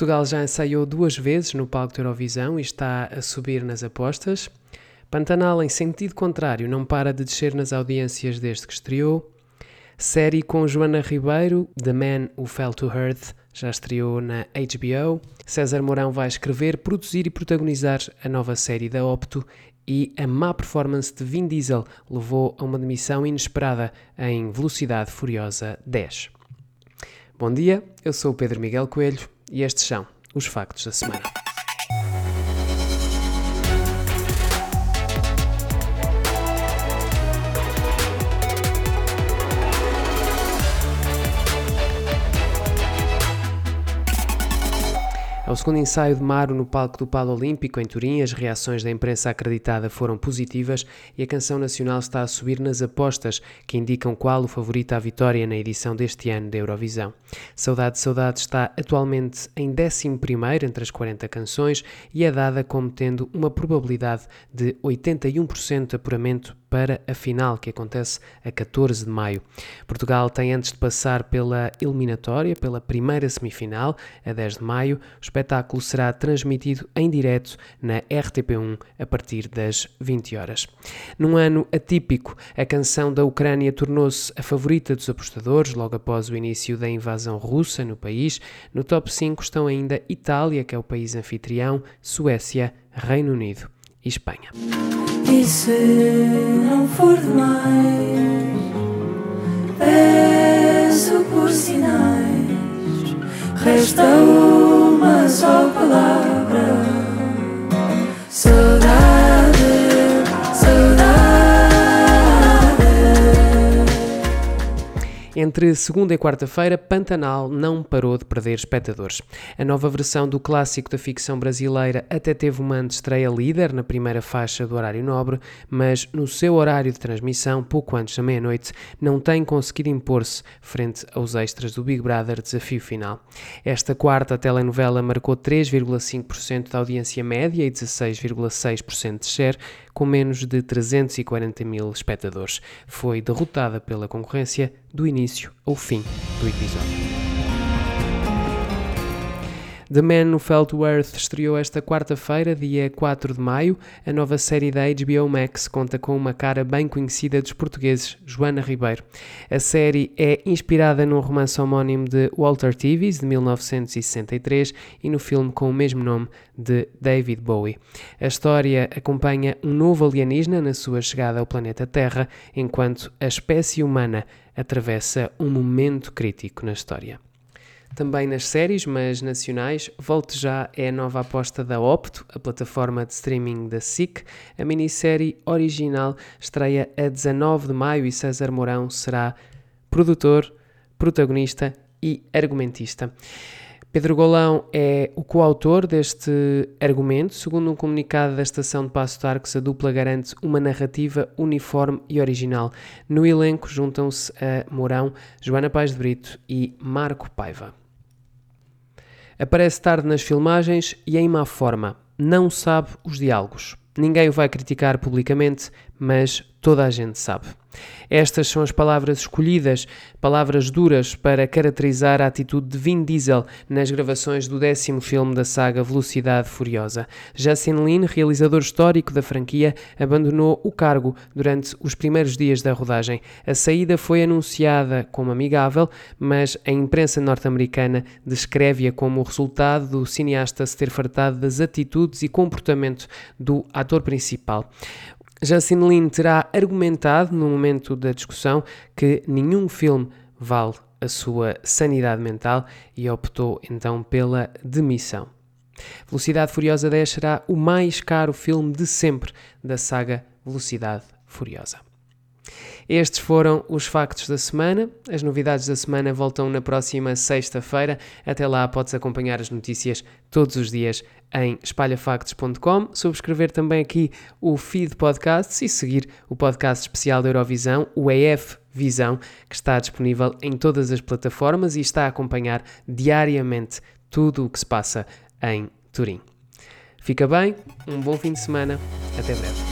Portugal já ensaiou duas vezes no palco da Eurovisão e está a subir nas apostas. Pantanal, em sentido contrário, não para de descer nas audiências desde que estreou. Série com Joana Ribeiro, The Man Who Fell to Earth, já estreou na HBO. César Mourão vai escrever, produzir e protagonizar a nova série da Opto e a má performance de Vin Diesel levou a uma demissão inesperada em Velocidade Furiosa 10. Bom dia, eu sou o Pedro Miguel Coelho e estes são os factos da semana. Ao segundo ensaio de Maro no palco do Palo Olímpico, em Turim, as reações da imprensa acreditada foram positivas e a canção nacional está a subir nas apostas que indicam qual o favorito à vitória na edição deste ano da Eurovisão. Saudade, Saudade está atualmente em 11 entre as 40 canções e é dada como tendo uma probabilidade de 81% de apuramento para a final, que acontece a 14 de maio. Portugal tem antes de passar pela eliminatória, pela primeira semifinal, a 10 de maio. O espetáculo será transmitido em direto na RTP1 a partir das 20 horas. Num ano atípico, a canção da Ucrânia tornou-se a favorita dos apostadores logo após o início da invasão russa no país. No top 5 estão ainda Itália, que é o país anfitrião, Suécia, Reino Unido e Espanha. E se não for demais, peço por sinais, resta uma Entre segunda e quarta-feira, Pantanal não parou de perder espectadores. A nova versão do clássico da ficção brasileira até teve uma antestreia líder na primeira faixa do horário nobre, mas no seu horário de transmissão, pouco antes da meia-noite, não tem conseguido impor-se frente aos extras do Big Brother Desafio Final. Esta quarta telenovela marcou 3,5% da audiência média e 16,6% de share, com menos de 340 mil espectadores. Foi derrotada pela concorrência do início ao fim do episódio. The Man Who Fell to Earth estreou esta quarta-feira, dia 4 de maio. A nova série da HBO Max conta com uma cara bem conhecida dos portugueses, Joana Ribeiro. A série é inspirada num romance homónimo de Walter Tevis, de 1963, e no filme com o mesmo nome de David Bowie. A história acompanha um novo alienígena na sua chegada ao planeta Terra, enquanto a espécie humana atravessa um momento crítico na história. Também nas séries, mas nacionais, Volte Já é a nova aposta da Opto, a plataforma de streaming da SIC. A minissérie original estreia a 19 de maio e César Mourão será produtor, protagonista e argumentista. Pedro Golão é o coautor deste argumento. Segundo um comunicado da estação de Passo Arcos, a dupla garante uma narrativa uniforme e original. No elenco juntam-se a Mourão, Joana Paz de Brito e Marco Paiva. Aparece tarde nas filmagens e em má forma. Não sabe os diálogos. Ninguém o vai criticar publicamente, mas toda a gente sabe. Estas são as palavras escolhidas, palavras duras para caracterizar a atitude de Vin Diesel nas gravações do décimo filme da saga Velocidade Furiosa. Justin Lin, realizador histórico da franquia, abandonou o cargo durante os primeiros dias da rodagem. A saída foi anunciada como amigável, mas a imprensa norte-americana descreve-a como o resultado do cineasta se ter fartado das atitudes e comportamento do ator principal. Justin Lin terá argumentado no momento da discussão que nenhum filme vale a sua sanidade mental e optou então pela demissão. Velocidade Furiosa 10 será o mais caro filme de sempre da saga Velocidade Furiosa. Estes foram os factos da semana. As novidades da semana voltam na próxima sexta-feira. Até lá podes acompanhar as notícias todos os dias em espalhafactos.com, subscrever também aqui o feed podcasts e seguir o podcast especial da Eurovisão, o EF Visão, que está disponível em todas as plataformas e está a acompanhar diariamente tudo o que se passa em Turim. Fica bem, um bom fim de semana, até breve.